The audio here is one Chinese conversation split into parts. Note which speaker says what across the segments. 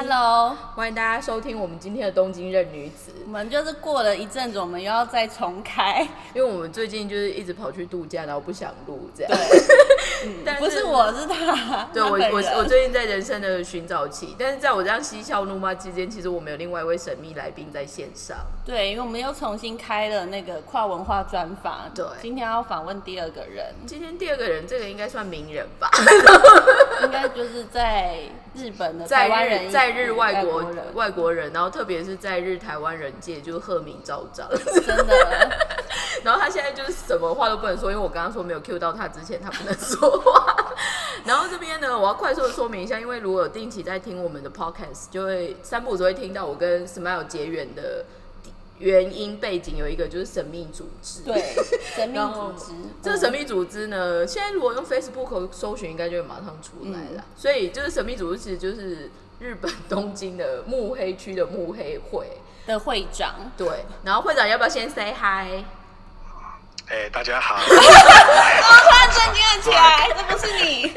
Speaker 1: Hello，
Speaker 2: 欢迎大家收听我们今天的东京任女子。
Speaker 1: 我们就是过了一阵子，我们又要再重开。
Speaker 2: 因为我们最近就是一直跑去度假，然后不想录这样。
Speaker 1: 对，不是我是他。
Speaker 2: 对我我我最近在人生的寻找期，但是在我这样嬉笑怒骂之间，其实我们有另外一位神秘来宾在线上。
Speaker 1: 对，因为我们又重新开了那个跨文化专访。
Speaker 2: 对，
Speaker 1: 今天要访问第二个人。
Speaker 2: 今天第二个人，这个应该算名人吧？
Speaker 1: 应该就是在日本的
Speaker 2: 在
Speaker 1: 湾人，
Speaker 2: 在日外国外国人，然后特别是在日台湾人界就是赫名昭彰，
Speaker 1: 真的。
Speaker 2: 然后他现在就是什么话都不能说，因为我刚刚说没有 Q 到他之前，他不能说话。然后这边呢，我要快速的说明一下，因为如果有定期在听我们的 Podcast，就会三步只会听到我跟 Smile 结缘的。原因背景有一个就是神秘组织，
Speaker 1: 对，神秘组织。
Speaker 2: 这个神秘组织呢，现在如果用 Facebook 搜寻，应该就会马上出来了。所以就是神秘组织其实就是日本东京的幕黑区的幕黑会
Speaker 1: 的会长。
Speaker 2: 对，然后会长要不要先 say hi？
Speaker 3: 哎，大家好！
Speaker 1: 我 突然震惊了起来，这不是你。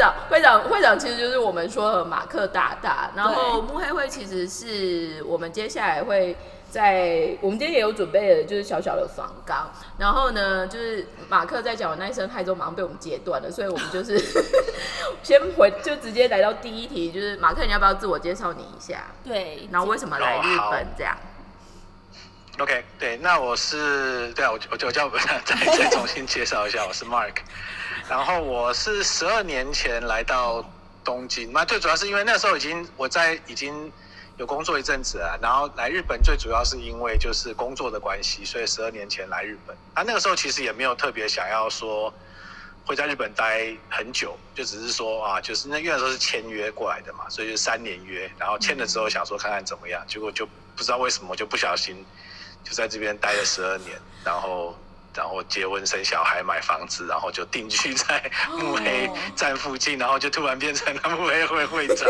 Speaker 2: 会长，会长，会长，其实就是我们说的马克大大。然后慕黑会其实是我们接下来会在，我们今天也有准备的，就是小小的访纲。然后呢，就是马克在讲完那一声嗨之后，马上被我们截断了，所以我们就是 先回，就直接来到第一题，就是马克，你要不要自我介绍你一下？
Speaker 1: 对。
Speaker 2: 然后为什么来日本这样
Speaker 3: ？OK，对，那我是对啊，我我就叫 再再 重新介绍一下，我是 Mark，然后我是十二年前来到东京，那最主要是因为那时候已经我在已经有工作一阵子了，然后来日本最主要是因为就是工作的关系，所以十二年前来日本，啊那个时候其实也没有特别想要说会在日本待很久，就只是说啊，就是那因为时候是签约过来的嘛，所以就三年约，然后签了之后想说看看怎么样，结果就不知道为什么就不小心。就在这边待了十二年，然后，然后结婚生小孩买房子，然后就定居在慕黑站附近，然后就突然变成了慕黑会会长。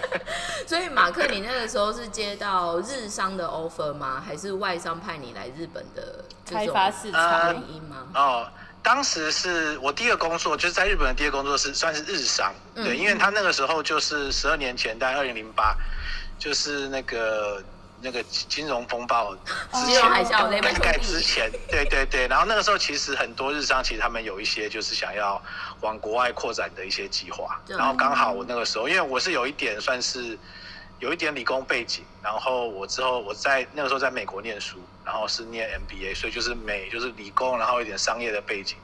Speaker 2: 所以马克，你那个时候是接到日商的 offer 吗？还是外商派你来日本的
Speaker 1: 开发市场
Speaker 2: 原因吗？
Speaker 3: 哦，当时是我第一个工作，就是在日本的第一个工作是算是日商，对，因为他那个时候就是十二年前，在二零零八，就是那个。那个金融风暴之前，大概之前，对对对，然后那个时候其实很多日商其实他们有一些就是想要往国外扩展的一些计划，然后刚好我那个时候，因为我是有一点算是有一点理工背景，然后我之后我在那个时候在美国念书，然后是念 MBA，所以就是美就是理工，然后一点商业的背景，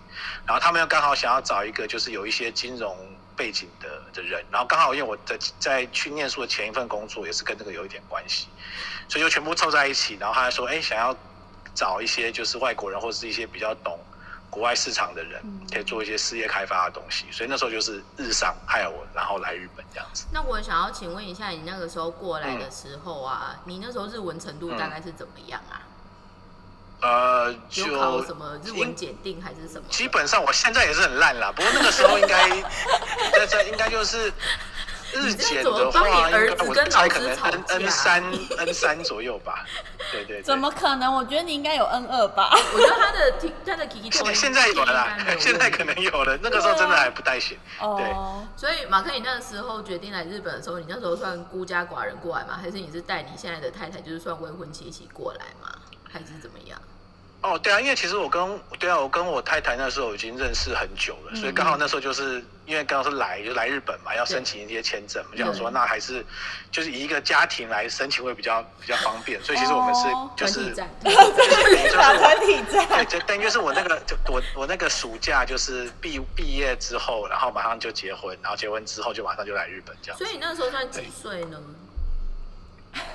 Speaker 3: 然后他们又刚好想要找一个就是有一些金融背景的的人，然后刚好因为我的在去念书的前一份工作也是跟这个有一点关系。所以就全部凑在一起，然后他还说：“哎，想要找一些就是外国人或者是一些比较懂国外市场的人，可以做一些事业开发的东西。”所以那时候就是日商还有我，然后来日本这样子。
Speaker 2: 那我想要请问一下，你那个时候过来的时候啊，你那时候日文程度大概是怎么样啊？
Speaker 3: 呃，
Speaker 2: 就考什么日文检定还是什么？
Speaker 3: 基本上我现在也是很烂啦，不过那个时候应该 在这应该就是。日检的话，我猜可能 N N 三 N 三左右吧。对对。
Speaker 1: 怎么可能？我觉得你应该有 N 二吧。
Speaker 2: 我觉得他的他的 K K
Speaker 3: 现在有了，现在可能有了。那个时候真的还不太行。对。
Speaker 2: 所以马克，你那个时候决定来日本的时候，你那时候算孤家寡人过来吗？还是你是带你现在的太太，就是算未婚妻一起过来吗？还是怎么样？
Speaker 3: 哦，对啊，因为其实我跟对啊，我跟我太太那时候已经认识很久了，所以刚好那时候就是因为刚好是来就来日本嘛，要申请一些签证，我想说那还是就是以一个家庭来申请会比较比较方便，所以其实我们是就是
Speaker 1: 打团体战，
Speaker 3: 对，就等于就是我那个就我我那个暑假就是毕毕业之后，然后马上就结婚，然后结婚之后就马上就来日本这样。
Speaker 2: 所以你那时候算几岁呢？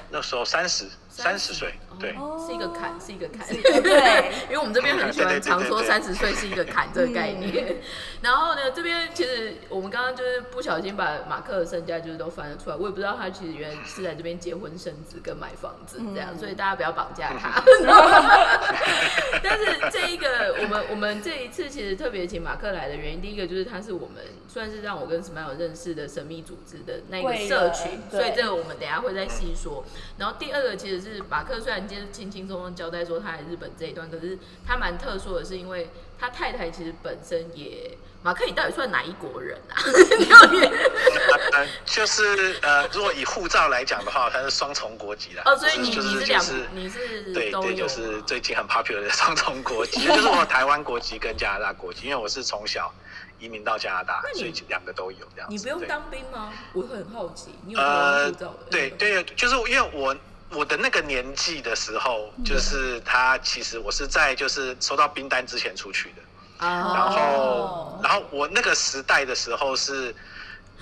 Speaker 3: 那时候三十。三十岁，对，
Speaker 2: 是一个坎，是一个坎，
Speaker 1: 对，
Speaker 2: 因为我们这边很喜欢常说三十岁是一个坎这个概念。然后呢，这边其实我们刚刚就是不小心把马克的身家就是都翻了出来，我也不知道他其实原来是在这边结婚生子跟买房子这样，所以大家不要绑架他。但是这一个我们我们这一次其实特别请马克来的原因，第一个就是他是我们算是让我跟 Smile 认识的神秘组织的那个社群，所以这个我们等下会再细说。然后第二个其实。是马克虽然今天轻轻松松交代说他来日本这一段，可是他蛮特殊的是，因为他太太其实本身也马克，你到底算哪一国人啊？
Speaker 3: 呃，就是呃，如果以护照来讲的话，他是双重国籍的。
Speaker 2: 哦，所以你
Speaker 3: 就是
Speaker 2: 你是两
Speaker 3: 就是
Speaker 2: 你是
Speaker 3: 对对，就是最近很 popular 的双重国籍，就是我台湾国籍跟加拿大国籍，因为我是从小移民到加拿大所以两个都有这样子。
Speaker 2: 你不用当兵吗？我很好奇，你有台湾
Speaker 3: 呃
Speaker 2: 护照的？，
Speaker 3: 对对，就是因为我我的那个年纪的时候，就是他其实我是在就是收到兵单之前出去的，
Speaker 2: 啊，
Speaker 3: 然后
Speaker 1: 哦
Speaker 3: 然后我那个时代的时候是，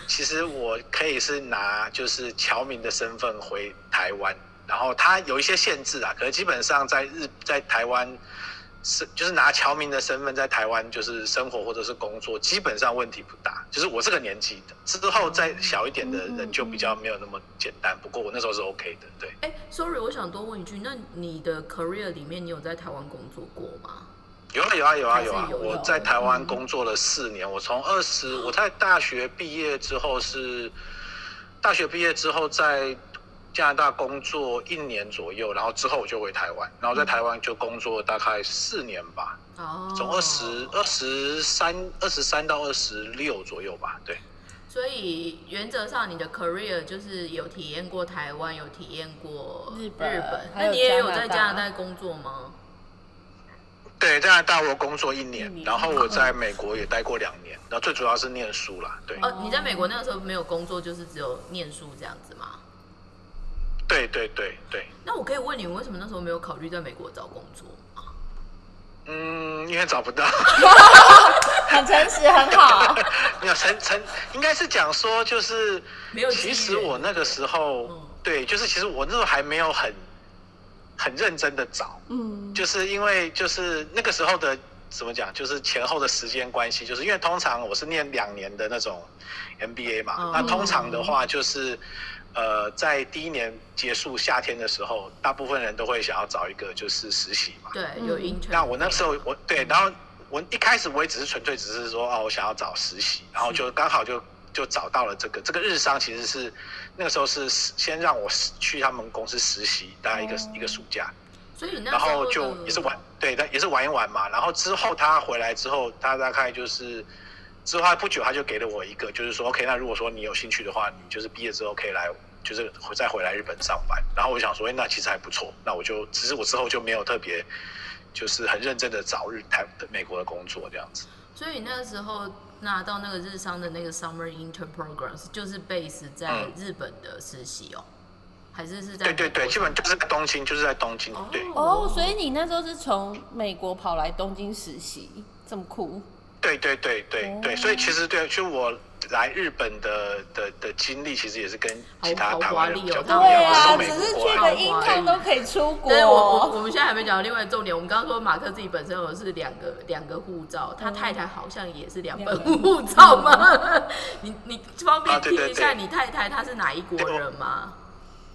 Speaker 3: 其实我可以是拿就是侨民的身份回台湾，然后他有一些限制啊，可是基本上在日在台湾。是，就是拿侨民的身份在台湾就是生活或者是工作，基本上问题不大。就是我这个年纪的，之后再小一点的人就比较没有那么简单。不过我那时候是 OK 的，对。
Speaker 2: 哎，sorry，我想多问一句，那你的 career 里面，你有在台湾工作过吗？
Speaker 3: 有啊有啊有啊有啊！我在台湾工作了四年，我从二十我在大学毕业之后是大学毕业之后在加拿大工作一年左右，然后之后我就回台湾，然后在台湾就工作大概四年吧，
Speaker 2: 哦，
Speaker 3: 从二十二十三二十三到二十六左右吧，对。
Speaker 2: 所以原则上，你的 career 就是有体验过台湾，有体验过
Speaker 1: 日本
Speaker 2: 日本，那你也有在加拿大工作吗？
Speaker 3: 对，加拿大我工作一年，
Speaker 1: 一年
Speaker 3: 然后我在美国也待过两年，然后最主要是念书啦，对，
Speaker 2: 哦，你在美国那个时候没有工作，就是只有念书这样子吗？
Speaker 3: 对对对对，
Speaker 2: 那我可以问你，为什么那时候没有考虑在美国找工作吗？
Speaker 3: 嗯，因为找不到。
Speaker 1: 很诚实，很好。
Speaker 3: 没有诚诚应该是讲说，就是
Speaker 2: 没有
Speaker 3: 其
Speaker 2: 缘
Speaker 3: 实我那个时候，
Speaker 2: 嗯
Speaker 3: 对，就是其实我那时候还没有很很认真的找，
Speaker 1: 嗯，
Speaker 3: 就是因为就是那个时候的怎么讲，就是前后的时间关系，就是因为通常我是念两年的那种 MBA 嘛，
Speaker 2: 嗯
Speaker 3: 那通常的话就是。呃，在第一年结束夏天的时候，大部分人都会想要找一个就是实习嘛。
Speaker 2: 对，
Speaker 1: 嗯
Speaker 2: 有 intern。
Speaker 3: 那我那时候我对，然后我一开始我也只是纯粹只是说哦，我想要找实习，然后就刚好就就找到了这个这个日商，其实是那个时候是先让我去他们公司实习，大概一个、
Speaker 1: 哦
Speaker 3: 一个暑假，
Speaker 2: 所以那
Speaker 3: 然
Speaker 2: 时候
Speaker 3: 后就也是玩，对，但也是玩一玩嘛。然后之后他回来之后，他大概就是之后他不久他就给了我一个，就是说 OK，那如果说你有兴趣的话，你就是毕业之后可以来。就是再回来日本上班，然后我想说，哎，那其实还不错，那我就只是我之后就没有特别，就是很认真的找日台的美国的工作这样子。
Speaker 2: 所以那时候拿到那个日商的那个 summer intern programs，就是 base 在
Speaker 3: 嗯
Speaker 2: 日本的实习哦，还是是在
Speaker 3: 对对对，基本就是在东京，就是在东京，对
Speaker 1: 哦，所以你那时候是从美国跑来东京实习，这么酷。
Speaker 3: 对对对对对，
Speaker 1: 哦
Speaker 3: 所以其实对，就我来日本的的的经历，其实也是跟其他
Speaker 2: 好
Speaker 3: 台湾人比较不一样，我
Speaker 1: 对啊，只是去个英探都可以出国。
Speaker 2: 但是我我我们现在还没讲到另外的重点。我们刚刚说马克自己本身有是两个两个护照，他太太好像也是两本护照吗？你你方便听一下你太太她是哪一国人吗？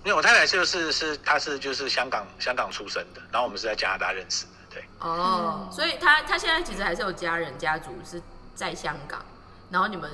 Speaker 3: 因为我太太就是是她是就是香港香港出生的，然后我们是在加拿大认识的，对。
Speaker 2: 哦，
Speaker 1: 嗯
Speaker 2: 所以他他现在其实还是有家人家族是在香港，然后你们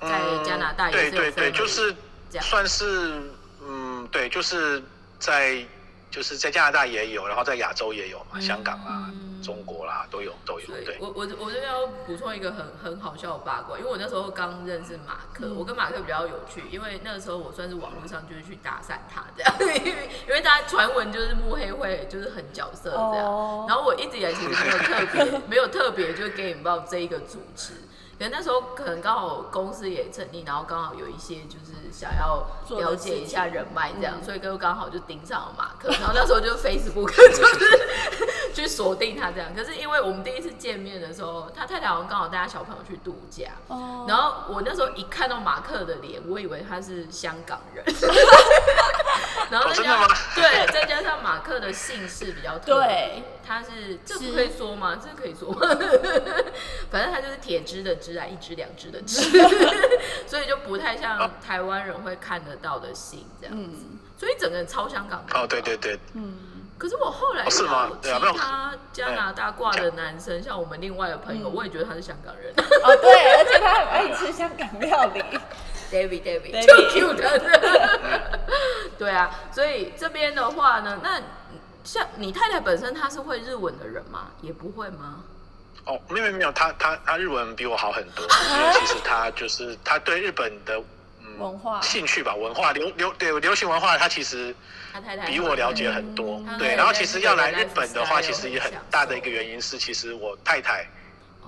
Speaker 2: 在加拿大也是有
Speaker 3: 对对对，就是算是嗯，对，就是在就是在加拿大也有，然后在亚洲也有嘛，香港啦、
Speaker 2: 嗯
Speaker 3: 中国啦都有都有
Speaker 2: 对，，
Speaker 3: 对。
Speaker 2: 我我我这边要补充一个很很好笑的八卦，因为我那时候刚认识马克，
Speaker 1: 嗯
Speaker 2: 我跟马克比较有趣，因为那个时候我算是网络上就是去搭讪他这样，因为因为大家传闻就是慕黑会就是很角色这样，
Speaker 1: 哦
Speaker 2: 然后我一直以来其实没有特别没有特别就给你报这一个主持。可能那时候可能刚好公司也成立，然后刚好有一些就是想要了解一下人脉这样，
Speaker 1: 嗯
Speaker 2: 所以就刚好就盯上了马克，然后那时候就 Facebook 就是 去锁定他这样。可是因为我们第一次见面的时候，他太太好像刚好带他小朋友去度假，
Speaker 1: 哦
Speaker 2: 然后我那时候一看到马克的脸，我以为他是香港人，然后再加
Speaker 3: 哦真的吗
Speaker 2: 对，再加上马克的姓氏比较特别
Speaker 1: 对，
Speaker 2: 他是这
Speaker 1: 不
Speaker 2: 可以说吗？这可以说吗？反正他就是铁枝的枝啊，一枝两枝的枝，所以就不太像台湾人会看得到的姓这样子，
Speaker 1: 嗯
Speaker 2: 所以整个人超香港的。
Speaker 3: 哦，对对对，
Speaker 1: 嗯，
Speaker 2: 可是我后来
Speaker 3: 哦是吗
Speaker 2: 遇到其他加拿大挂的男生，像我们另外的朋友，
Speaker 1: 嗯
Speaker 2: 我也觉得他是香港人
Speaker 1: 哦对，而且他很爱吃香港料理。
Speaker 2: ，David David
Speaker 1: David
Speaker 2: 就 cute 的。对啊，所以这边的话呢，那像你太太本身她是会日文的人吗？也不会吗？
Speaker 3: 哦，没有没有，她她她日文比我好很多，因为其实她就是她对日本的嗯
Speaker 1: 文化
Speaker 3: 兴趣吧，文化流流对流行文化，他其实
Speaker 2: 他太太
Speaker 3: 比我了解很多
Speaker 1: 嗯。
Speaker 3: 对，然后其实要来日本的话，其实也很大的一个原因是，其实我太太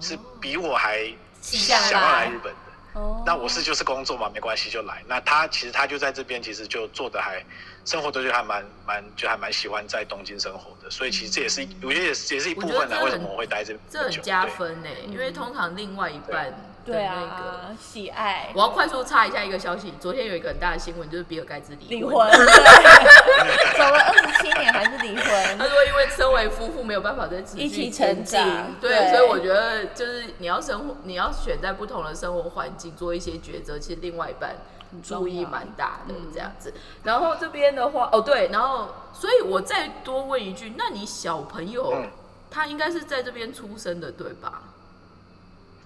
Speaker 3: 是
Speaker 2: 哦
Speaker 3: 比我还
Speaker 1: 想
Speaker 3: 想要
Speaker 1: 来
Speaker 3: 来日本的。
Speaker 1: 哦
Speaker 3: 那我是就是工作嘛，没关系就来。那他其实他就在这边，其实就做的还生活都就还蛮蛮就还蛮喜欢在东京生活的，所以其实这也是我觉得也是也是一部分的为什么我会待这
Speaker 2: 这很加分呢，因为通常另外一半的
Speaker 1: 对
Speaker 2: 那个。
Speaker 1: 啊，喜爱。
Speaker 2: 我要快速插一下一个消息，昨天有一个很大的新闻，就是比尔盖茨离
Speaker 1: 离婚，对。走了二十七年还是离婚。
Speaker 2: 他，说，因为身为夫妇没有办法再持续
Speaker 1: 一起成长
Speaker 2: 进对，
Speaker 1: 对。
Speaker 2: 所以我觉得就是你要生活，你要选在不同的生活环境做一些抉择，其实另外一半注意蛮大的
Speaker 1: 嗯
Speaker 2: 这样子。然后这边的话，哦对，然后所以我再多问一句，那你小朋友、
Speaker 3: 嗯。
Speaker 2: 他应该是在这边出生的对吧？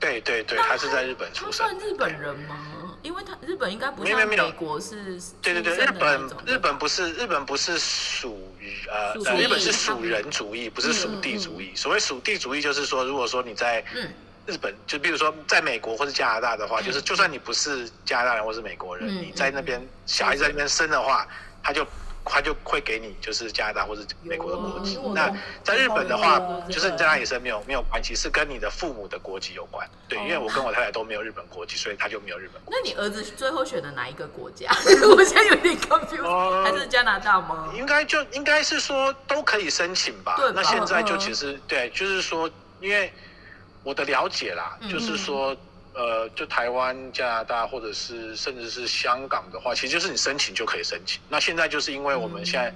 Speaker 3: 对对对，他是在日本出生
Speaker 2: 他算。日本人吗？因为他日本应该不像美国是
Speaker 3: 对对对，日本日本不是日本不是属于呃日本是属人主义，不是属地主义。所谓属地主义，就是说，如果说你在
Speaker 2: 嗯
Speaker 3: 日本，就比如说在美国或是加拿大的话，就是就算你不是加拿大人或是美国人，
Speaker 2: 嗯
Speaker 3: 你在那边小孩子在那边生的话，他就他就会给你就是加拿大或者美国的国籍。那在日本的话，就是你在哪里生没有没有关系，是跟你的父母的国籍有关。对，
Speaker 2: 哦
Speaker 3: 因为我跟我太太都没有日本国籍，所以他就没有日本国籍。
Speaker 2: 那你儿子最后选的哪一个国家？我现在有点 confused，、
Speaker 3: 哦
Speaker 2: 还是加拿大吗？
Speaker 3: 应该就应该是说都可以申请吧。那现在就
Speaker 1: 嗯
Speaker 3: 其实对，就是说，因为我的了解啦，
Speaker 2: 嗯
Speaker 3: 就是说，呃，就台湾、加拿大或者是甚至是香港的话，其实就是你申请就可以申请。那现在就是因为我们现在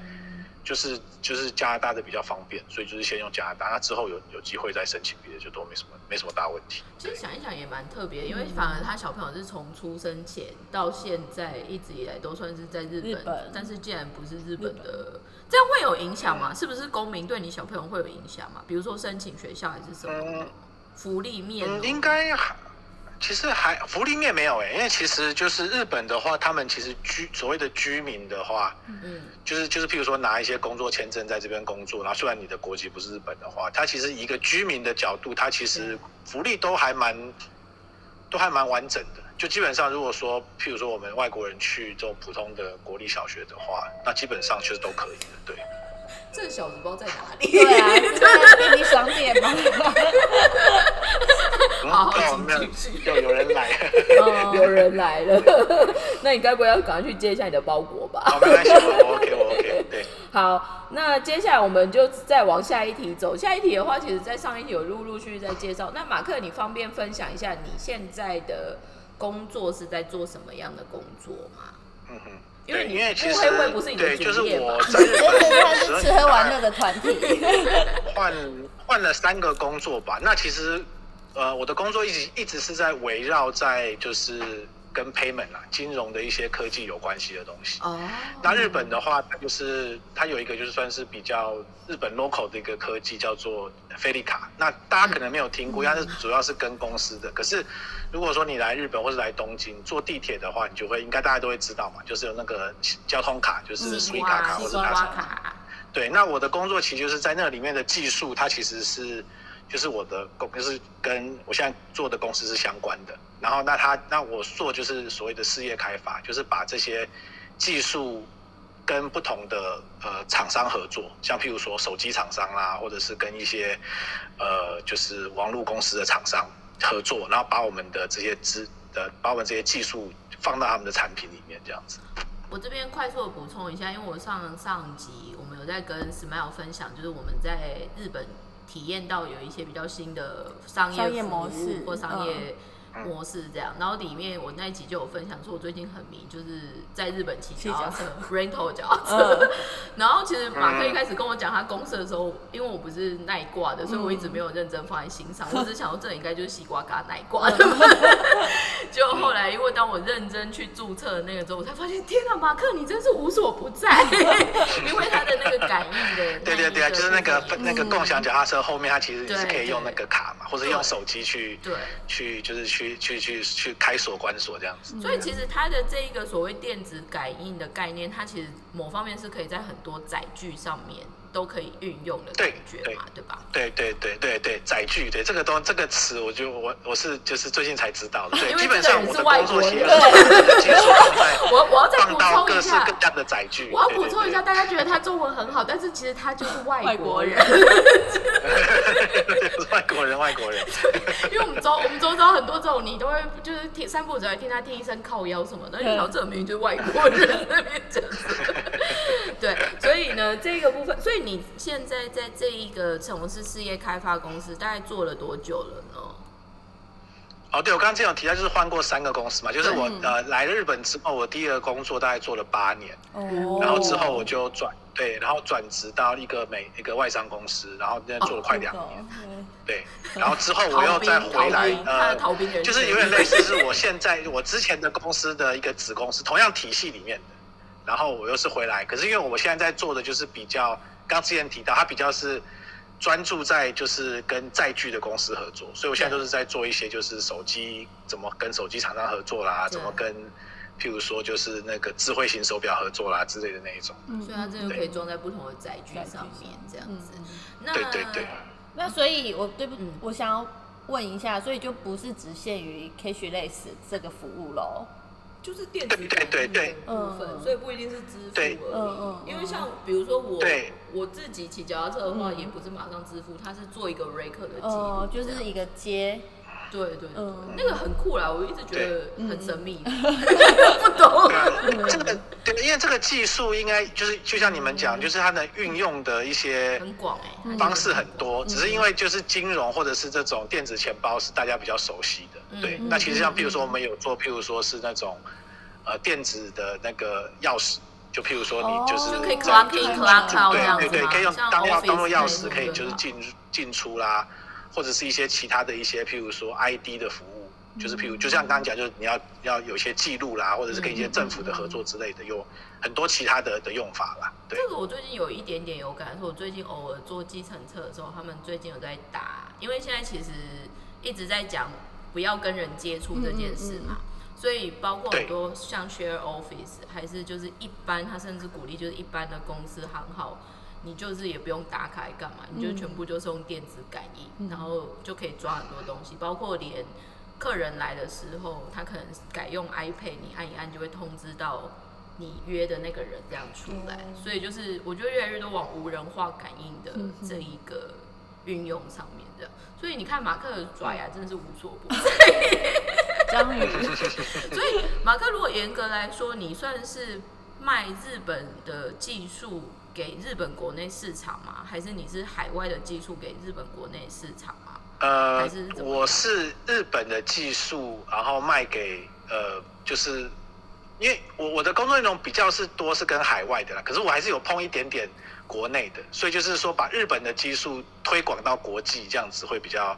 Speaker 3: 就是就是加拿大的比较方便，所以就是先用加拿大，那之后有有机会再申请别的，就都没什么没什么大问题。
Speaker 2: 其实想一想也蛮特别，因为反而他小朋友是从出生前到现在一直以来都算是在日本，
Speaker 1: 日本
Speaker 2: 但是既然不是日本的，这样会有影响吗？是不是公民对你小朋友会有影响吗？比如说申请学校还是什么
Speaker 3: 嗯
Speaker 2: 福利面
Speaker 3: 应该还其实还福利面没有哎、因为其实就是日本的话，他们其实居所谓的居民的话，
Speaker 2: 嗯
Speaker 3: 就是就是譬如说拿一些工作签证在这边工作，然后虽然你的国籍不是日本的话，他其实一个居民的角度，他其实福利都还蛮都还蛮完整的。就基本上，如果说譬如说我们外国人去这种普通的国立小学的话，那基本上其实都可以的。对，
Speaker 2: 这小子不知道在哪里。
Speaker 1: 对啊，是在便利商店吗？
Speaker 3: 嗯
Speaker 2: 好好
Speaker 3: 有有有人来，
Speaker 1: 了
Speaker 2: 有人来了，那你该不会要赶快去接一下你的包裹吧？
Speaker 3: 好，没关系，我我 OK，我 OK，对。
Speaker 2: 好，那接下来我们就再往下一题走。下一题的话，其实在上一题有陆陆续续在介绍。那马克，你方便分享一下你现在的工作是在做什么样的工作吗？
Speaker 3: 嗯哼，
Speaker 2: 因为
Speaker 3: 对，因为其实
Speaker 2: 会不是
Speaker 3: 对，就是我 在日
Speaker 1: 而且他
Speaker 3: 本
Speaker 1: 是吃喝玩乐的团体，
Speaker 3: 换换了三个工作吧。那其实呃，我的工作一直一直是在围绕在就是跟 payment 啊、金融的一些科技有关系的东西。
Speaker 2: 哦，
Speaker 3: 那日本的话，它就是它有一个就是算是比较日本 local 的一个科技叫做菲利卡。那大家可能没有听过，因为它是主要是跟公司的。可是如果说你来日本或是来东京坐地铁的话，你就会应该大家都会知道嘛，就是有那个交通卡，就是 s
Speaker 2: u i
Speaker 3: 卡卡或者大卡。
Speaker 2: 卡，
Speaker 3: 对，那我的工作其实就是在那里面的技术，它其实是就是我的公，就是跟我现在做的公司是相关的。然后那他那我做就是所谓的事业开发，就是把这些技术跟不同的呃厂商合作，像譬如说手机厂商啦，或者是跟一些呃就是网络公司的厂商合作，然后把我们的这些资的把我们这些技术放到他们的产品里面，这样子。
Speaker 2: 我这边快速的补充一下，因为我上上集我们有在跟 Smile 分享，就是我们在日本体验到有一些比较新的商
Speaker 1: 商业
Speaker 2: 业服务
Speaker 1: 模式
Speaker 2: 或商业
Speaker 3: 嗯
Speaker 2: 模式这样。然后里面我那一集就有分享说，我最近很迷，就是在日本骑
Speaker 1: 骑脚
Speaker 2: 车 rental 脚踏车。
Speaker 1: 嗯
Speaker 2: 然后其实马克一开始跟我讲他公司的时候，因为我不是耐挂的，所以我一
Speaker 1: 嗯
Speaker 2: 直没有认真放在心上。我只想说这应该就是西瓜嘎耐挂。就后来，因为当我认真去注册的那个之后，我才发现，天啊，马克你真是无所不在，因为他的那个感应的，
Speaker 3: 对对对啊，就是那个那个共享脚踏车后面，它其实
Speaker 2: 对
Speaker 3: 是可以用那个卡嘛，或者用手机去
Speaker 2: 对。
Speaker 3: 去就是去去去去开锁关锁这样子。
Speaker 2: 所以其实它的这一个所谓电子感应的概念，它其实某方面是可以在很多载具上面都可以运用的感觉
Speaker 3: 对
Speaker 2: 嘛，对吧？
Speaker 3: 对对对对对，载具对这个东这个词，我就我我是就是最近才知道的。对，
Speaker 2: 因为
Speaker 3: 基本
Speaker 2: 是
Speaker 3: 上我的工作
Speaker 2: 外国人
Speaker 3: 其实就是把这个技术放腔的载具。
Speaker 2: 我要补充一下，，大家觉得他中文很好，但是其实他就是外
Speaker 1: 外国
Speaker 2: 国人
Speaker 3: 外国人，外国人。
Speaker 2: 因为我们周我们周遭很多这种，你都会就是听三步走来听他听一声靠腰什么的，你想这明明就是外国人那边讲的。对，所以呢，这个部分，所以你现在在这一个城市事业开发公司，大概做了多久了呢？
Speaker 3: 哦，对，我刚刚这样提到，就是换过三个公司嘛，就是我
Speaker 1: 嗯
Speaker 3: 呃来了日本之后，我第一个工作大概做了八年，
Speaker 1: 哦
Speaker 3: 然后之后我就转对，然后转职到一个美一个外商公司，然后在做了快两年，对，然后之后我又再回来呃，就是有点类似是我现在我之前的公司的一个子公司，同样体系里面的，然后我又是回来，可是因为我现在在做的就是比较，刚之前提到它比较是专注在就是跟载具的公司合作，所以我现在都是在做一些就是手机怎么跟手机厂商合作啦，怎么跟譬如说就是那个智慧型手表合作啦之类的那一种。
Speaker 1: 嗯。
Speaker 2: 所以它这个可以装在不同的载具上面，这样子。那
Speaker 3: 对对对。
Speaker 1: 那所以，我对不，
Speaker 2: 嗯。
Speaker 1: 我想要问一下，所以就不是只限于 cashless 这个服务喽？
Speaker 2: 就是电子
Speaker 3: 对对对对
Speaker 2: 的部分，
Speaker 1: 嗯。
Speaker 2: 所以不一定是支付而已。
Speaker 1: 嗯嗯
Speaker 2: 因为像比如说我
Speaker 3: 对。
Speaker 2: 我自己骑脚踏车的话，
Speaker 1: 嗯。
Speaker 2: 也不是马上支付，它是做一个 rake 的记录
Speaker 1: 哦，
Speaker 2: 这样，
Speaker 1: 就是一个接，
Speaker 2: 对对对，
Speaker 1: 嗯。
Speaker 2: 那个很酷啦，我一直觉得很神秘，
Speaker 1: 嗯
Speaker 2: 不懂。
Speaker 3: 对。啊，这个对，因为这个技术应该就是就像你们讲，就是它能运用的一些
Speaker 2: 很广哎、
Speaker 3: 方式很
Speaker 2: 广
Speaker 3: 多，只是因为就是金融或者是这种电子钱包是大家比较熟悉的。
Speaker 2: 嗯
Speaker 3: 对，
Speaker 1: 嗯。
Speaker 3: 那其实像譬如说我们有做，譬如说是那种呃电子的那个钥匙，就譬如说你就是
Speaker 2: 就可以
Speaker 3: 这样
Speaker 2: clock in
Speaker 1: 就
Speaker 2: 样
Speaker 3: 对对对，可以用
Speaker 2: 像
Speaker 3: 当钥当做钥匙，可以就是进进出啦，或者是一些其他的一些，譬如说 ID 的服务，就是譬如就像刚刚讲，就是你要要有一些记录啦，或者是跟一些政府的合作之类的，有很多其他的的用法啦。对。
Speaker 2: 这个我最近有一点点有感，受我最近偶尔坐计程车的时候，他们最近有在打，因为现在其实一直在讲不要跟人接触这件事嘛，所以包括很多像 share office，还是就是一般，他甚至鼓励就是一般的公司行号，你就是也不用打卡干嘛，你就全部就是用电子感应，然后就可以抓很多东西，包括连客人来的时候，他可能改用 iPad，你按一按就会通知到你约的那个人这样出来，
Speaker 1: 哦
Speaker 2: 所以就是我觉得越来越多往无人化感应的这一个运用上面这样，所以你看马克的爪牙真的是无所不在。
Speaker 1: 章鱼，
Speaker 2: 所以马克如果严格来说，你算是卖日本的技术给日本国内市场吗？还是你是海外的技术给日本国内市场吗？
Speaker 3: 呃
Speaker 2: 还是怎，么
Speaker 3: 我是日本的技术，然后卖给呃，就是因为我我的工作内容比较是多是跟海外的啦，可是我还是有碰一点点国内的，所以就是说把日本的技术推广到国际，这样子会比较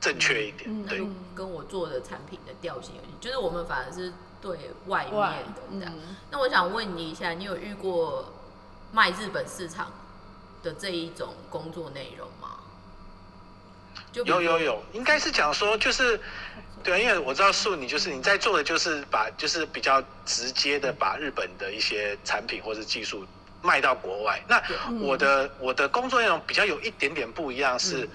Speaker 3: 正确一点。
Speaker 1: 嗯
Speaker 3: 对，
Speaker 1: 嗯
Speaker 2: 跟我做的产品的调性有点，就是我们反而是对外
Speaker 1: 外
Speaker 2: 面的这样。
Speaker 1: 嗯
Speaker 2: 那我想问你一下，你有遇过卖日本市场的这一种工作内容吗？就
Speaker 3: 有有有，应该是讲说就是。对啊，因为我知道树，你就是你在做的就是把就是比较直接的把日本的一些产品或是技术卖到国外。那
Speaker 1: 嗯
Speaker 3: 我的我的工作内容比较有一点点不一样，是、
Speaker 2: 嗯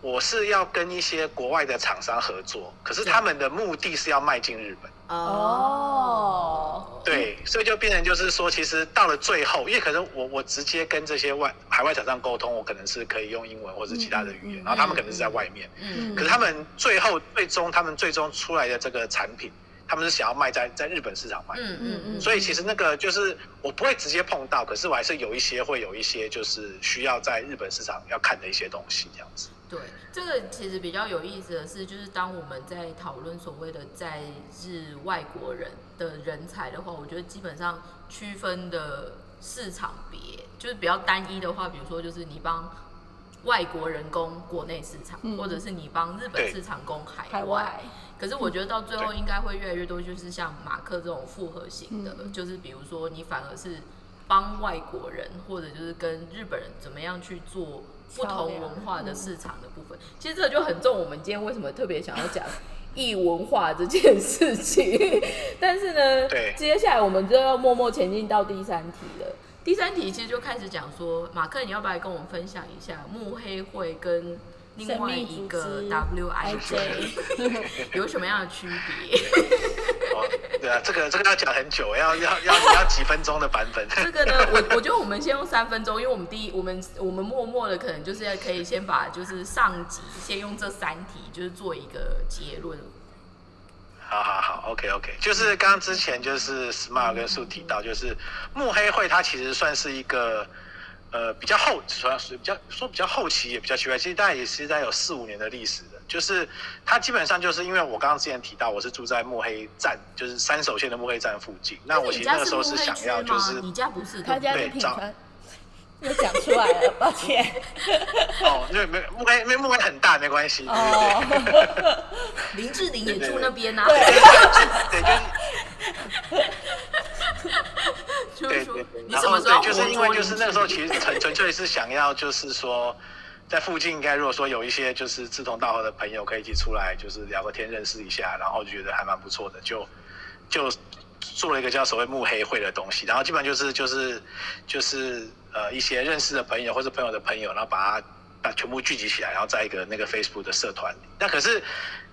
Speaker 3: 我是要跟一些国外的厂商合作，可是他们的目的是要卖进日本。
Speaker 1: 哦
Speaker 3: 对，所以就变成就是说，其实到了最后，因为可能我我直接跟这些外海外厂商沟通，我可能是可以用英文或者其他的语言，然后他们可能是在外面。
Speaker 2: 嗯
Speaker 3: 可是他们最后最终他们最终出来的这个产品，他们是想要卖在在日本市场卖。
Speaker 2: 嗯嗯嗯，
Speaker 3: 所以其实那个就是我不会直接碰到，可是我还是有一些会有一些就是需要在日本市场要看的一些东西这样子。
Speaker 2: 对，这个其实比较有意思的是，就是当我们在讨论所谓的在日外国人的人才的话，我觉得基本上区分的市场别就是比较单一的话，比如说就是你帮外国人攻国内市场，
Speaker 1: 嗯
Speaker 2: 或者是你帮日本市场攻海
Speaker 1: 海外，
Speaker 2: 可是我觉得到最后应该会越来越多，就是像马克这种复合型的，
Speaker 1: 嗯
Speaker 2: 就是比如说你反而是帮外国人，或者就是跟日本人怎么样去做不同文化的市场的部分。其实这就很重我们今天为什么特别想要讲 异文化这件事情。但是呢，接下来我们就要默默前进到第三题了。第三题其实就开始讲说，马克，你要不要来跟我们分享一下慕黑会跟另外一个 WIJ 有什么样的区别？
Speaker 3: 哦 对啊，这个这个要讲很久，要要要要几分钟的版本。
Speaker 2: 这个呢，我我觉得我们先用三分钟，因为我们第一，我们我们默默的可能就是要可以先把就是上集先用这三题就是做一个结论。
Speaker 3: 好好好，OK OK，就是刚刚之前就是 Smart 跟树提到，就是慕黑会它其实算是一个呃比较后，算是比较说比较后期也比较奇怪，其实大概也是在有四五年的历史的。就是它基本上就是因为我刚刚之前提到，我是住在慕黑站，就是三手线的慕黑站附近。那我其实那个时候是想要就是
Speaker 2: 你家不是
Speaker 1: 他家是
Speaker 3: 对找
Speaker 1: 品川，又讲出来了，抱歉。
Speaker 3: 哦，因为没慕黑，因为慕黑很大，没关系。对对
Speaker 1: 哦，
Speaker 2: 林志玲也住那边呐、
Speaker 1: 对
Speaker 3: 对，就是
Speaker 2: 就是说
Speaker 3: 对对对，然后对，就是因为就是那个时候其实纯纯粹是想要就是说，在附近应该如果说有一些就是志同道合的朋友可以一起出来就是聊个天认识一下，然后就觉得还蛮不错的，就就做了一个叫所谓慕黑会的东西，然后基本上就是就是就是呃一些认识的朋友或者朋友的朋友，然后把它把全部聚集起来，然后在一个那个 Facebook 的社团里。那可是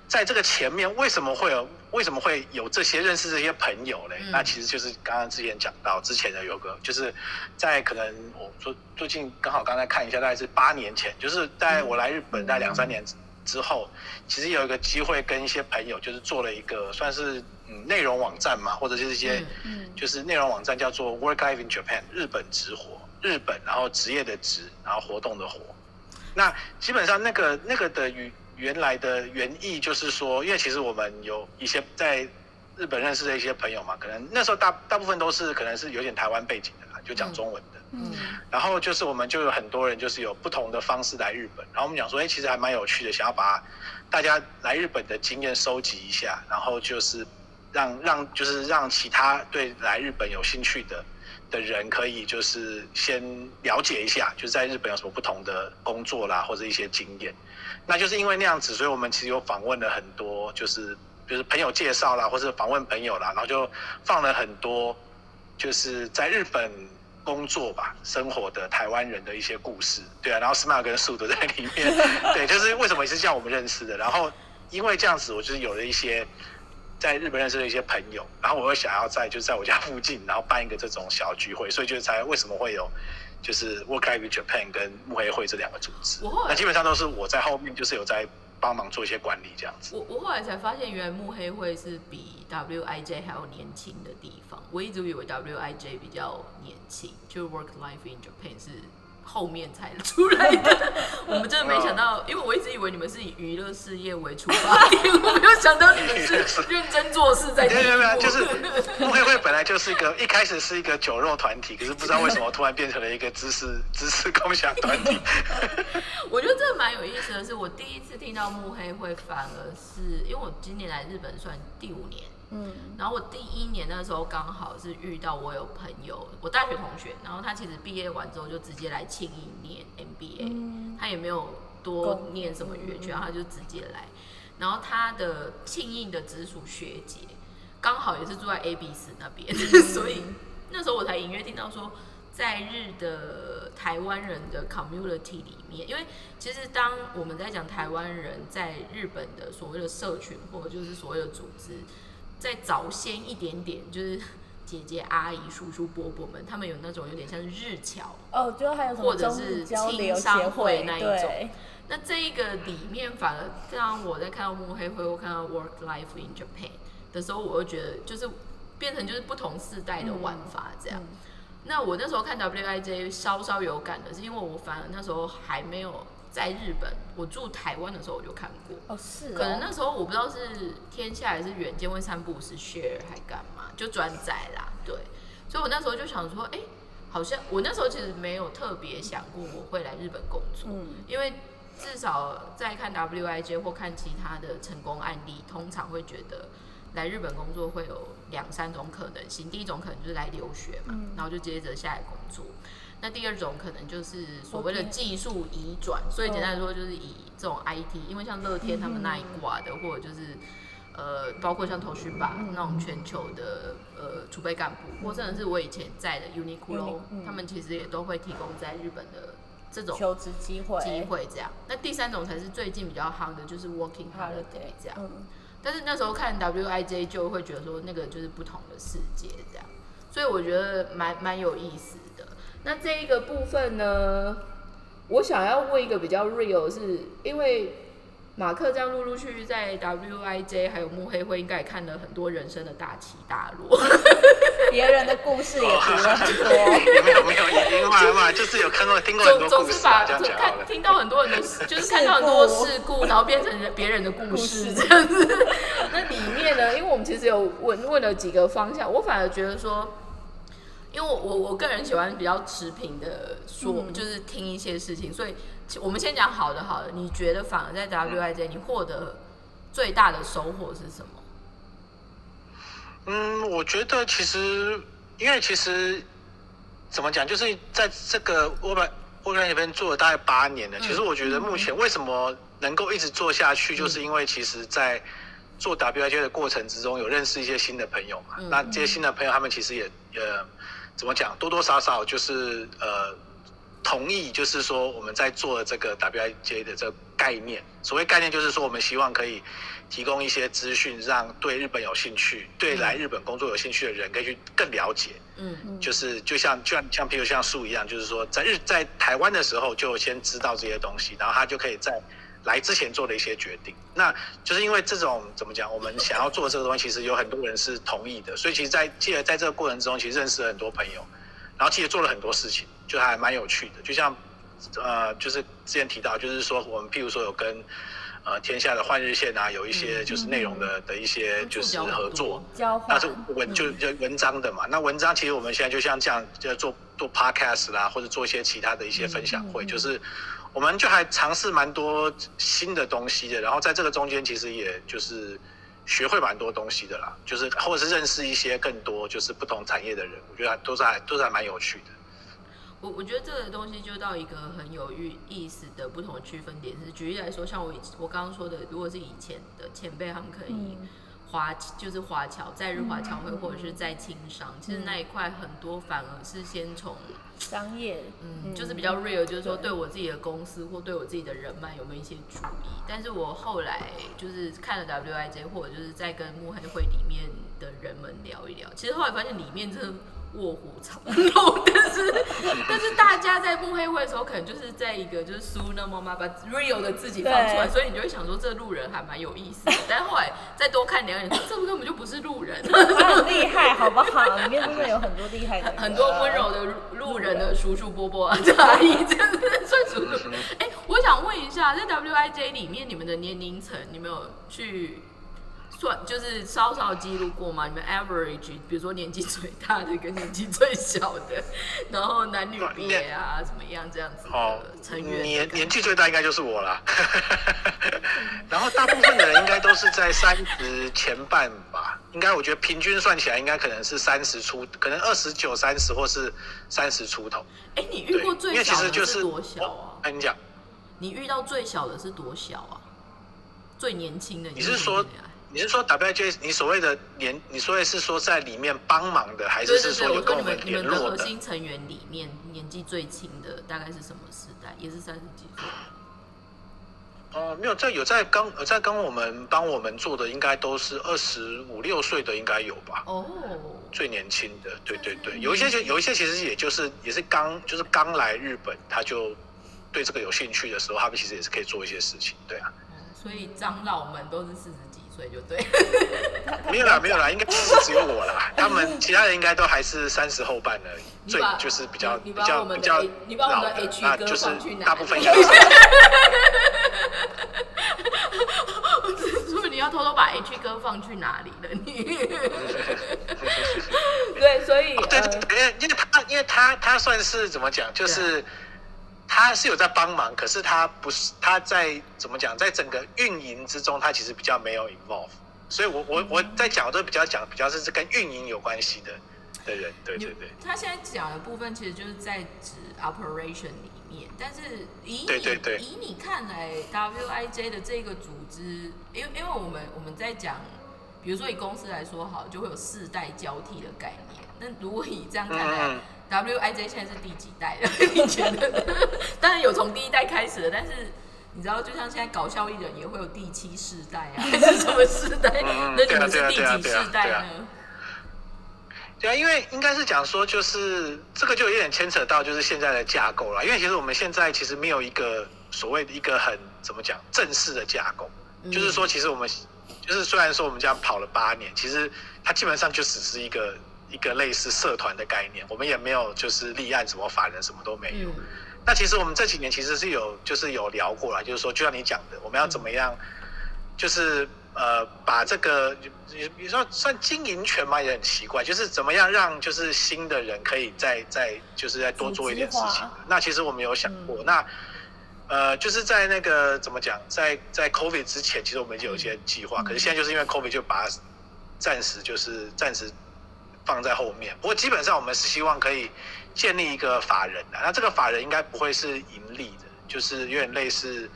Speaker 3: 在这个前面，为什么会有为什么会有这些认识这些朋友嘞？
Speaker 2: 嗯
Speaker 3: 那其实就是刚刚之前讲到之前的有个，就是在可能我说最近刚好刚才看一下，大概是八年前，就是在我来日本在两三年之后，其实有一个机会跟一些朋友，就是做了一个算是嗯内容网站嘛，或者就是一些、
Speaker 2: 嗯
Speaker 1: 嗯
Speaker 3: 就是内容网站叫做 Work Life in Japan 日本职活，日本然后职业的职，然后活动的活。那基本上那个那个的原原来的原意就是说，因为其实我们有一些在日本认识的一些朋友嘛，可能那时候大大部分都是可能是有点台湾背景的啦，就讲中文的。
Speaker 1: 嗯
Speaker 3: 然后就是我们就有很多人就是有不同的方式来日本，然后我们讲说，哎，其实还蛮有趣的，想要把大家来日本的经验收集一下，然后就是让让就是让其他对来日本有兴趣的的人可以就是先了解一下，就是在日本有什么不同的工作啦，或者一些经验。那就是因为那样子，所以我们其实有访问了很多，就是就是朋友介绍啦，或者访问朋友啦，然后就放了很多就是在日本工作吧、生活的台湾人的一些故事，对啊，然后 Smart 跟树都在里面，对，就是为什么也是这样我们认识的，然后因为这样子，我就是有了一些在日本认识的一些朋友，然后我又想要在就是在我家附近，然后办一个这种小聚会，所以就才为什么会有就是 Work Life in Japan 跟慕黑会这两个组织那基本上都是我在后面就是有在帮忙做一些管理这样子。
Speaker 2: 我我后来才发现，原来慕黑会是比 WIJ 还要年轻的地方。我一直以为 WIJ 比较年轻，就 Work Life in Japan 是后面才出来的。我们真的没想到，因为我一直以为你们是以娱乐事业为出发点，我没有想到你们是 认真做事在第一
Speaker 3: 没有没有，就是慕黑会本来就是一个一开始是一个酒肉团体，可是不知道为什么突然变成了一个知识 知识共享团体。
Speaker 2: 我觉得这蛮有意思的是，我第一次听到慕黑会，反而是因为我今年来日本算第五年，
Speaker 1: 嗯。
Speaker 2: 然后我第一年那时候刚好是遇到我有朋友，我大学同学，然后他其实毕业完之后就直接来庆应念 MBA，、
Speaker 1: 嗯。
Speaker 2: 他也没有多念什么语言学，然后他就直接来，然后他的庆应的直属学姐刚好也是住在 A B 四那边，所以那时候我才隐约听到说。在日的台湾人的 community 里面，因为其实当我们在讲台湾人在日本的所谓的社群或者就是所谓的组织，在早先一点点，就是姐姐、阿姨、叔叔、伯伯们，他们有那种有点像是日侨，
Speaker 1: 哦，就还有
Speaker 2: 或者是
Speaker 1: 日交流
Speaker 2: 青商会那一种，那这一个里面，反而像我在看到慕黑会或看到 Work Life in Japan 的时候，我会觉得就是变成就是不同世代的玩法这样。
Speaker 1: 嗯。
Speaker 2: 那我那时候看 WIJ 稍稍有感的是，因为我反而那时候还没有在日本，我住台湾的时候我就看过。
Speaker 1: 哦是哦，
Speaker 2: 可能那时候我不知道是天下还是远见会三不五时 share 还干嘛，就转载啦，对。所以我那时候就想说，哎、好像我那时候其实没有特别想过我会来日本工作，
Speaker 1: 嗯
Speaker 2: 因为至少在看 WIJ 或看其他的成功案例，通常会觉得来日本工作会有两三种可能性。第一种可能就是来留学嘛，
Speaker 1: 嗯
Speaker 2: 然后就接着下来工作。那第二种可能就是所谓的技术移转，所以简单来说就是以这种 IT，因为像乐天他们那一挂的，或者就是呃，包括像头绪吧
Speaker 1: 嗯。
Speaker 2: 那种全球的呃储备干部，或甚至是我以前在的 Uniqlo，、
Speaker 1: 嗯。
Speaker 2: 他们其实也都会提供在日本的这种
Speaker 1: 求职机会。
Speaker 2: 机会这样。那第三种才是最近比较夯的，就是 working holiday 这样。
Speaker 1: 嗯。
Speaker 2: 但是那时候看 WIJ 就会觉得说那个就是不同的世界这样，所以我觉得蛮蛮有意思的。那这一个部分呢，我想要问一个比较 real，是因为马克这样陆陆续续在 WIJ 还有幕黑会，应该也看了很多人生的大起大落。
Speaker 1: 别人的故事也读了很多。
Speaker 3: 没有没有，也嘛嘛，就是有看过听过很
Speaker 2: 总
Speaker 3: 多故事啊，
Speaker 2: 总是把
Speaker 3: 这样讲好了。
Speaker 2: 看听到很多人的事，就是看到很多事故，然后变成别人的故事这样子。那里面呢，因为我们其实有问问了几个方向，我反而觉得说，因为我我我个人喜欢比较持平的说，
Speaker 1: 嗯
Speaker 2: 就是听一些事情，所以我们先讲好的好的。你觉得反而在 WIJ 你获得最大的收获是什么？
Speaker 3: 嗯，我觉得其实，因为其实怎么讲，就是在这个我把我在那边做了大概八年了。其实我觉得目前为什么能够一直做下去，就是因为其实，在做 WIJ 的过程之中，有认识一些新的朋友嘛。
Speaker 2: 嗯
Speaker 3: 那这些新的朋友，他们其实也呃，怎么讲，多多少少就是呃。同意，就是说我们在做的这个 WIJ 的这个概念。所谓概念，就是说我们希望可以提供一些资讯，让对日本有兴趣、对来日本工作有兴趣的人，可以去更了解。
Speaker 2: 嗯
Speaker 3: 就是就像就像像譬如像树一样，就是说在日在台湾的时候就先知道这些东西，然后他就可以在来之前做的一些决定。那就是因为这种怎么讲，我们想要做这个东西，其实有很多人是同意的，所以其实在，记得在这个过程中，其实认识了很多朋友，然后其实做了很多事情，就还蛮有趣的。就像呃，就是之前提到，就是说我们譬如说有跟呃天下的换日线啊，有一些就是内容的的一些就是合作。那是文就就文章的嘛。那文章其实我们现在就像这样，就做做 podcast 啦，或者做一些其他的一些分享会，就是我们就还尝试蛮多新的东西的。然后在这个中间，其实也就是学会蛮多东西的啦，就是或者是认识一些更多就是不同产业的人，我觉得还都是还都是还蛮有趣的。
Speaker 2: 我我觉得这个东西就到一个很有意意思的不同的区分点是，举例来说，像我以我刚刚说的，如果是以前的前辈，他们可以
Speaker 1: 嗯
Speaker 2: 华就是华侨在日华侨会
Speaker 1: 嗯。
Speaker 2: 或者是在轻商，其实那一块很多反而是先从
Speaker 1: 商业，
Speaker 2: 嗯，就是比较 real，就是说对。我自己的公司或对我自己的人脉有没有一些注意。但是我后来就是看了 WIJ，或者就是在跟慕黑会里面的人们聊一聊，其实后来发现里面真的卧虎藏龙，但是但是大家在慕黑会的时候，可能就是在一个就是苏那么嘛，把 real 的自己放出来，所以你就会想说这路人还蛮有意思的。但后来再多看两眼，说这根本就不是路人。
Speaker 1: 他很厉害，好不好？里面真的有很多厉害的，
Speaker 2: 很多温柔的路人的叔叔伯伯啊，差异真的算叔叔。哎、我想问一下，在 WIJ 里面，你们的年龄层，你们有去算，就是稍稍记录过嘛？你们 average，比如说年纪最大的跟年纪最小的，然后男女比啊，怎么样这样子
Speaker 3: 哦
Speaker 2: 的成员？
Speaker 3: 年年纪最大应该就是我啦，然后大部分的人应该都是在三十前半吧，应该我觉得平均算起来应该可能是三十出，可能二十九、三十或是三十出头。
Speaker 2: 哎、你遇过最小的
Speaker 3: 是
Speaker 2: 多小啊？
Speaker 3: 跟你讲，
Speaker 2: 你遇到最小的是多小啊？最年轻的
Speaker 3: 你是说你是说 WJ 你所谓的联，你所谓是说在里面帮忙的，还是是说有跟我们联络的？
Speaker 2: 核心成员里面年纪最轻的大概是什么时代？也是三十几岁。
Speaker 3: 哦，没有，在有在刚有在跟我们帮我们做的，应该都是二十五六岁的，应该有吧？
Speaker 2: 哦，
Speaker 3: 最年轻的，对对对，有一些就有一些其实也就是也是刚就是刚来日本，他就对这个有兴趣的时候，他们其实也是可以做一些事情，对啊，
Speaker 2: 所以长老们都是四十几岁就对。
Speaker 3: 没有啦没有啦，应该是只有我啦，他们其他人应该都还是三十后半而已，最就是比较
Speaker 2: 你
Speaker 3: 比较比较老的那就是大部分
Speaker 2: 里
Speaker 3: 应该是
Speaker 2: 所以你要偷偷把 H 歌放去哪里了？你。对，所以
Speaker 3: 对，
Speaker 2: 呃，
Speaker 3: 因为因为他因为他他算是怎么讲，就是他是有在帮忙，可是他不是他在怎么讲，在整个运营之中，他其实比较没有 involve，所以我我我在讲我都比较讲比较是跟运营有关系的的人，对对对。
Speaker 2: 他现在讲的部分其实就是在指 operation 里面，但是以你
Speaker 3: 对对对
Speaker 2: 以你看来，WIJ 的这个组织，因为因为我们我们在讲，比如说以公司来说好，就会有世代交替的概念。那如果以这样看来、
Speaker 3: 嗯
Speaker 2: w i j 现在是第几代了？你觉得？当然有从第一代开始的，但是你知道，就像现在搞笑艺人也会有第七世代啊，还是什么世代？那你们是第几世代呢？
Speaker 3: 对啊，因为应该是讲说，就是这个就有点牵扯到就是现在的架构了。因为其实我们现在其实没有一个所谓的一个很怎么讲正式的架构，就是说其实我们就是虽然说我们这样跑了八年，其实它基本上就只是一个一个类似社团的概念，我们也没有就是立案什么法人什么都没有。那其实我们这几年其实是有就是有聊过了，就是说就像你讲的，我们要怎么样，就是。呃，把这个你你说算经营权嘛，也很奇怪，就是怎么样让就是新的人可以再再就是再多做一点事情。那其实我们有想过，那呃就是在那个怎么讲，在在 COVID 之前，其实我们就有一些计划，可是现在就是因为 COVID 就把它暂时就是暂时放在后面。不过基本上我们是希望可以建立一个法人的，那这个法人应该不会是盈利的，就是有点类似。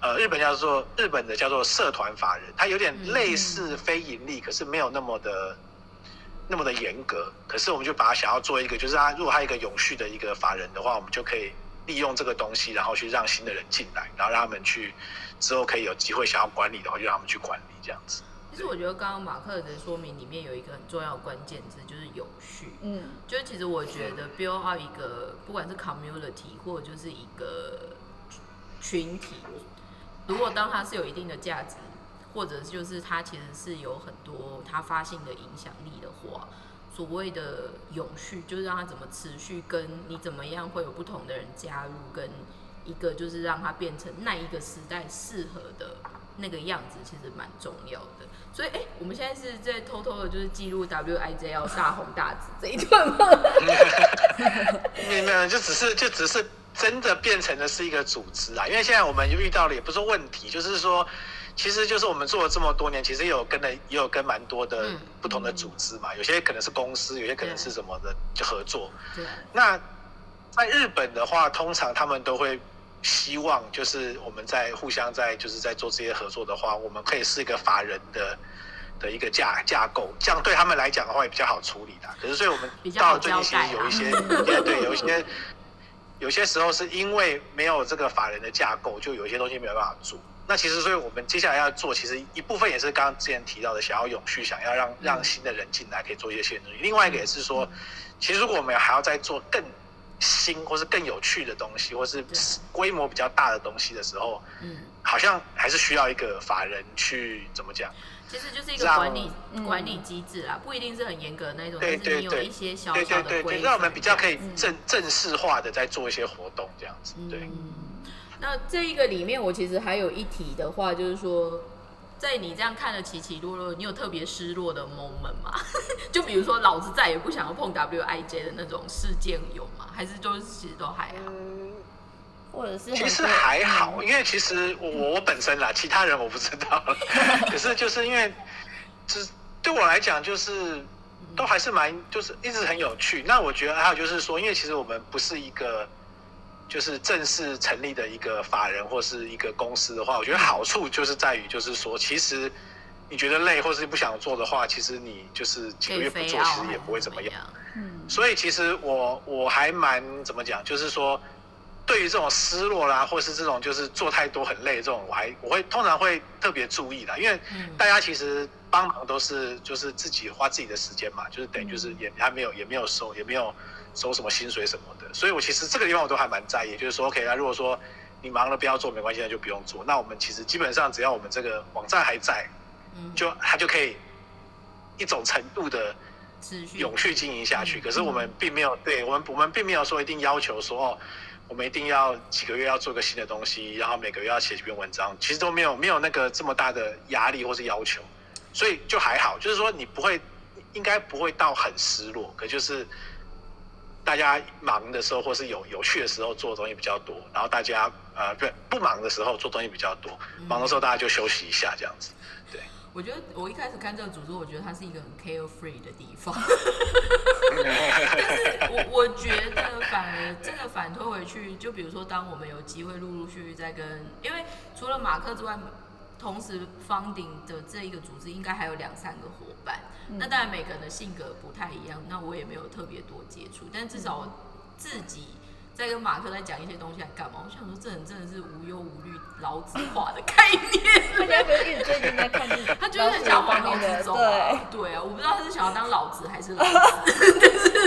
Speaker 3: 呃，日本叫做日本的叫做社团法人，它有点类似非盈利，可是没有那么的那么的严格。可是我们就把它想要做一个，就是它如果它一个永续的一个法人的话，我们就可以利用这个东西，然后去让新的人进来，然后让他们去之后可以有机会想要管理的话，就让他们去管理这样子。
Speaker 2: 其实我觉得刚刚马克的说明里面有一个很重要的关键字，就是有序。嗯，就是其实我觉得 build 好一个不管是 community 或者就是一个群体。如果当它是有一定的价值，或者就是它其实是有很多它发性的影响力的话，所谓的永续就是让它怎么持续，跟你怎么样会有不同的人加入，跟一个就是让它变成那一个时代适合的那个样子，其实蛮重要的。所以，哎，我们现在是在偷偷的，就是记录 W I J 要大红大紫这一段吗？
Speaker 3: 没有，没有，就只是，就只是。真的变成的是一个组织啊，因为现在我们遇到了也不是问题，就是说，其实就是我们做了这么多年，其实也有跟了也有跟蛮多的不同的组织嘛，有些可能是公司，有些可能是什么的就合作。对。那在日本的话，通常他们都会希望就是我们在互相在就是在做这些合作的话，我们可以是一个法人的的一个架架构，这样对他们来讲的话也比较好处理的。可是所以我们到最近其实有一些对有一些。有些时候是因为没有这个法人的架构，就有一些东西没有办法做。那其实，所以我们接下来要做，其实一部分也是刚刚之前提到的，想要永续，想要让让新的人进来可以做一些新的东西。另外一个也是说，其实如果我们还要再做更新或是更有趣的东西，或是规模比较大的东西的时候，嗯，好像还是需要一个法人去怎么讲？
Speaker 2: 其实就是一个管理管理机制啦，不一定是很严格的那种，但是你有一些小小的规
Speaker 3: 让我们比较可以正正式化的在做一些活动这样子。对。
Speaker 2: 那这一个里面，我其实还有一题的话，就是说，在你这样看的起起落落，你有特别失落的 moment 吗？就比如说，老子再也不想要碰 WIJ 的那种事件有吗？还是就是其实都还好？
Speaker 1: 或者是
Speaker 3: 其实还好，因为其实我我本身啦，其他人我不知道。可是就是因为，是对我来讲，就是都还是蛮，就是一直很有趣。那我觉得还有就是说，因为其实我们不是一个就是正式成立的一个法人或是一个公司的话，我觉得好处就是在于，就是说，其实你觉得累或是不想做的话，其实你就是几个月不做，其实也不会怎么样。嗯。所以其实我我还蛮怎么讲，就是说。对于这种失落啦，或是这种就是做太多很累这种，我还我会通常会特别注意的，因为大家其实帮忙都是就是自己花自己的时间嘛，就是等于就是也还没有也没有收也没有收什么薪水什么的，所以我其实这个地方我都还蛮在意，就是说 OK 那如果说你忙了不要做没关系，那就不用做。那我们其实基本上只要我们这个网站还在，就它就可以一种程度的永续经营下去。可是我们并没有对我们我们并没有说一定要求说哦。我们一定要几个月要做个新的东西，然后每个月要写几篇文章，其实都没有没有那个这么大的压力或是要求，所以就还好。就是说你不会，应该不会到很失落，可就是大家忙的时候或是有有趣的时候做的东西比较多，然后大家呃不不忙的时候做东西比较多，忙的时候大家就休息一下这样子。
Speaker 2: 对我觉得我一开始看这个组织，我觉得它是一个很 carefree 的地方。但是，我我觉得反而这个反推回去，就比如说，当我们有机会陆陆续续在跟，因为除了马克之外，同时 founding 的这一个组织应该还有两三个伙伴。那当然每个人的性格不太一样，那我也没有特别多接触，但至少自己在跟马克在讲一些东西，来干嘛？我想说，这人真的是无忧无虑、老子化的概念。
Speaker 1: 大家不是一直最近在看这
Speaker 2: 他就是很想往老
Speaker 1: 方面的，
Speaker 2: 子走
Speaker 1: 对
Speaker 2: 啊，，对啊，我不知道他是想要当老子还是老子，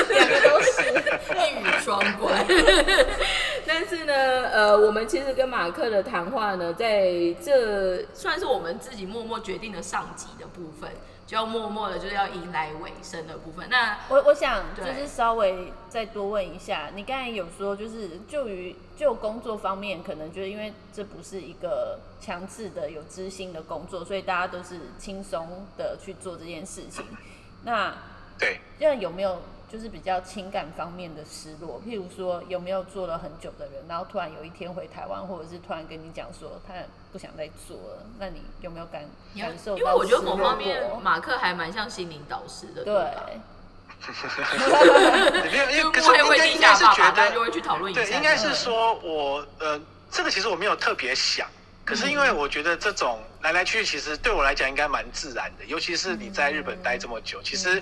Speaker 1: 两个都是。
Speaker 2: 一语双关。但是呢，呃，我们其实跟马克的谈话呢，在这算是我们自己默默决定的上集的部分，就要默默的就是要迎来尾声的部分。那
Speaker 1: 我我想就是稍微再多问一下，你刚才有说就是就于就工作方面，可能就是因为这不是一个强制的有知心的工作，所以大家都是轻松的去做这件事情。那
Speaker 3: 对，
Speaker 1: 这样有没有就是比较情感方面的失落？譬如说有没有做了很久的人，然后突然有一天回台湾，或者是突然跟你讲说他不想再做了，那你有没有感感受到？
Speaker 2: 因为我觉得某方面马克还蛮像心灵导师的，
Speaker 1: 对
Speaker 2: 吧？
Speaker 3: 没有，因
Speaker 2: 就
Speaker 3: 为可是
Speaker 2: 幕后会地
Speaker 3: 应该应该
Speaker 2: 下爸爸，
Speaker 3: 是觉得
Speaker 2: 就会去讨论一下。
Speaker 3: 对，应该是说我呃，这个其实我没有特别想，可是因为我觉得这种来来去去，其实对我来讲应该蛮自然的，尤其是你在日本待这么久，其实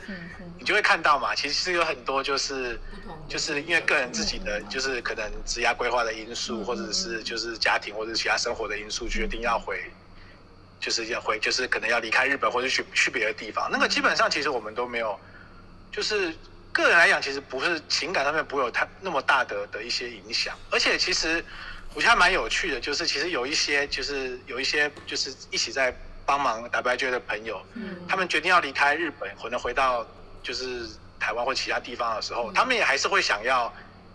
Speaker 3: 你就会看到嘛，其实有很多就是就是因为个人自己的就是可能职业规划的因素，或者是就是家庭或者其他生活的因素，决定要回。就是要回，就是可能要离开日本，或者去去别的地方。那个基本上其实我们都没有，就是个人来讲，其实不是情感上面不会有太那么大的的一些影响。而且其实我觉得还蛮有趣的，就是其实有一些就是有一些就是一起在帮忙 WIJ 的朋友，
Speaker 2: 嗯。
Speaker 3: 他们决定要离开日本，可能回到就是台湾或其他地方的时候，
Speaker 2: 嗯。
Speaker 3: 他们也还是会想要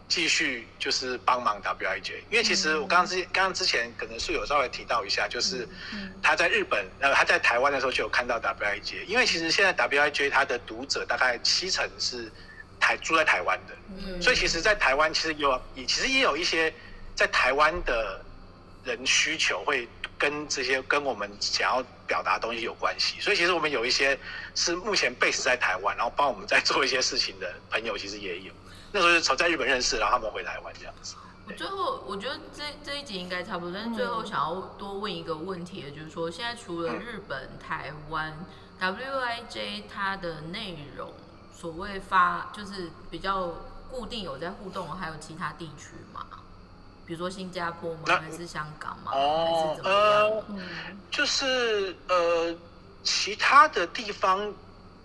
Speaker 3: 继续就是帮忙 WIJ，因为其实我刚刚之刚刚之前可能是有稍微提到一下，就是他在日本呃他在台湾的时候就有看到 WIJ，因为其实现在 WIJ 它的读者大概七成是台住在台湾的，
Speaker 2: 嗯。
Speaker 3: 所以其实，在台湾其实有也其实也有一些在台湾的人需求会跟这些跟我们想要表达的东西有关系，所以其实我们有一些是目前 base 在台湾，然后帮我们在做一些事情的朋友，其实也有。那时候是从在日本认识，然后他们回台湾这样子。
Speaker 2: 我最后我觉得这这一集应该差不多，但是最后想要多问一个问题的，就是说现在除了日本、台湾 WIJ 它的内容，所谓发就是比较固定有在互动，还有其他地区吗？比如说新加坡吗？
Speaker 3: 那
Speaker 2: 还是香港吗？
Speaker 3: 哦
Speaker 2: 还是怎么样？
Speaker 3: 呃
Speaker 1: 嗯
Speaker 3: 就是呃，其他的地方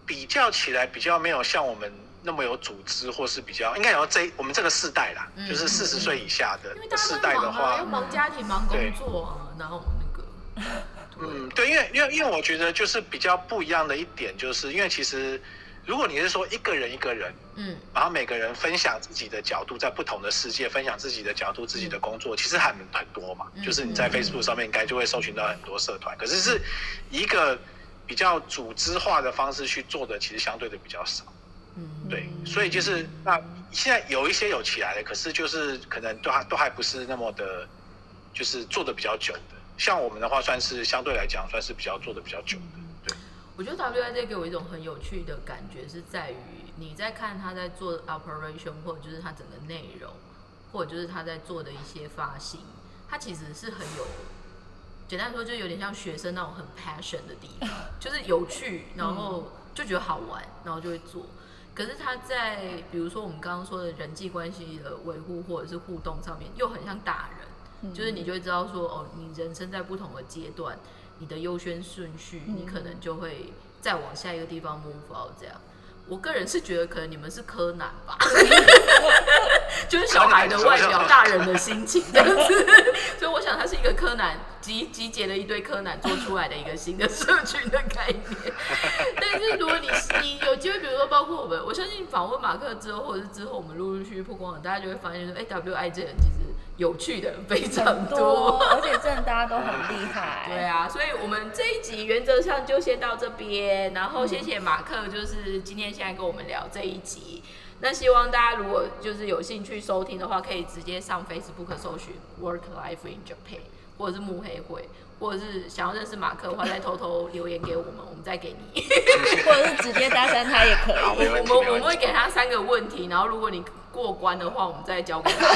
Speaker 3: 比较起来，比较没有像我们那么有组织，或是比较应该有这我们这个世代啦，
Speaker 2: 嗯
Speaker 3: 就是四十岁以下的世代的话
Speaker 2: 要，忙家庭、忙工作啊，然后那个，
Speaker 3: 嗯，对，因为因为因为我觉得就是比较不一样的一点，就是因为其实如果你是说一个人一个人，
Speaker 2: 嗯
Speaker 3: 然后每个人分享自己的角度，在不同的世界分享自己的角度、自己的工作，其实很很多嘛。
Speaker 2: 嗯
Speaker 3: 就是你在
Speaker 2: 嗯
Speaker 3: Facebook 上面应该就会搜寻到很多社团，可是是一个比较组织化的方式去做的，其实相对的比较少。
Speaker 2: 嗯，
Speaker 3: 对，所以就是那现在有一些有起来的，可是就是可能都还都还不是那么的，就是做的比较久的。像我们的话，算是相对来讲算是比较做的比较久的。对，
Speaker 2: 我觉得 WIJ 给我一种很有趣的感觉，是在于你在看他在做 operation，或者就是他整个内容，或者就是他在做的一些发行，他其实是很有，简单说就有点像学生那种很 passion 的地方，就是有趣，然后就觉得好玩，然后就会做。可是他在比如说我们刚刚说的人际关系的维护或者是互动上面，又很像大人，就是你就会知道说，哦，你人生在不同的阶段，你的优先顺序，你可能就会再往下一个地方 move out 这样。我个人是觉得可能你们是柯南吧，就是小孩的外表，大人的心情这样子。所以我想它是一个柯南集集结了一堆柯南做出来的一个新的社群的概念。但是如果你你有机会，比如说包括我们，我相信访问马克之后，或者是之后我们陆陆续续曝光了，大家就会发现说，哎、w i 这人其实有趣的非常
Speaker 1: 很多，而且真的大家都很厉害。
Speaker 2: 对啊，所以我们这一集原则上就先到这边，然后谢谢马克，就是今天现在跟我们聊这一集。那希望大家如果就是有兴趣收听的话，可以直接上 Facebook 搜寻 Work Life in Japan，或者是慕黑会，或者是想要认识马克的话，再偷偷留言给我们，我们再给你。
Speaker 1: 或者是直接搭讪他也可以。
Speaker 2: 我们我们会给他三个问题，然后如果你过关的话，我们再交给他。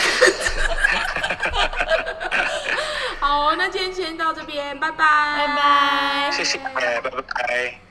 Speaker 2: 好，那今天先到这边，拜拜，
Speaker 1: 拜拜
Speaker 3: 谢谢，拜拜。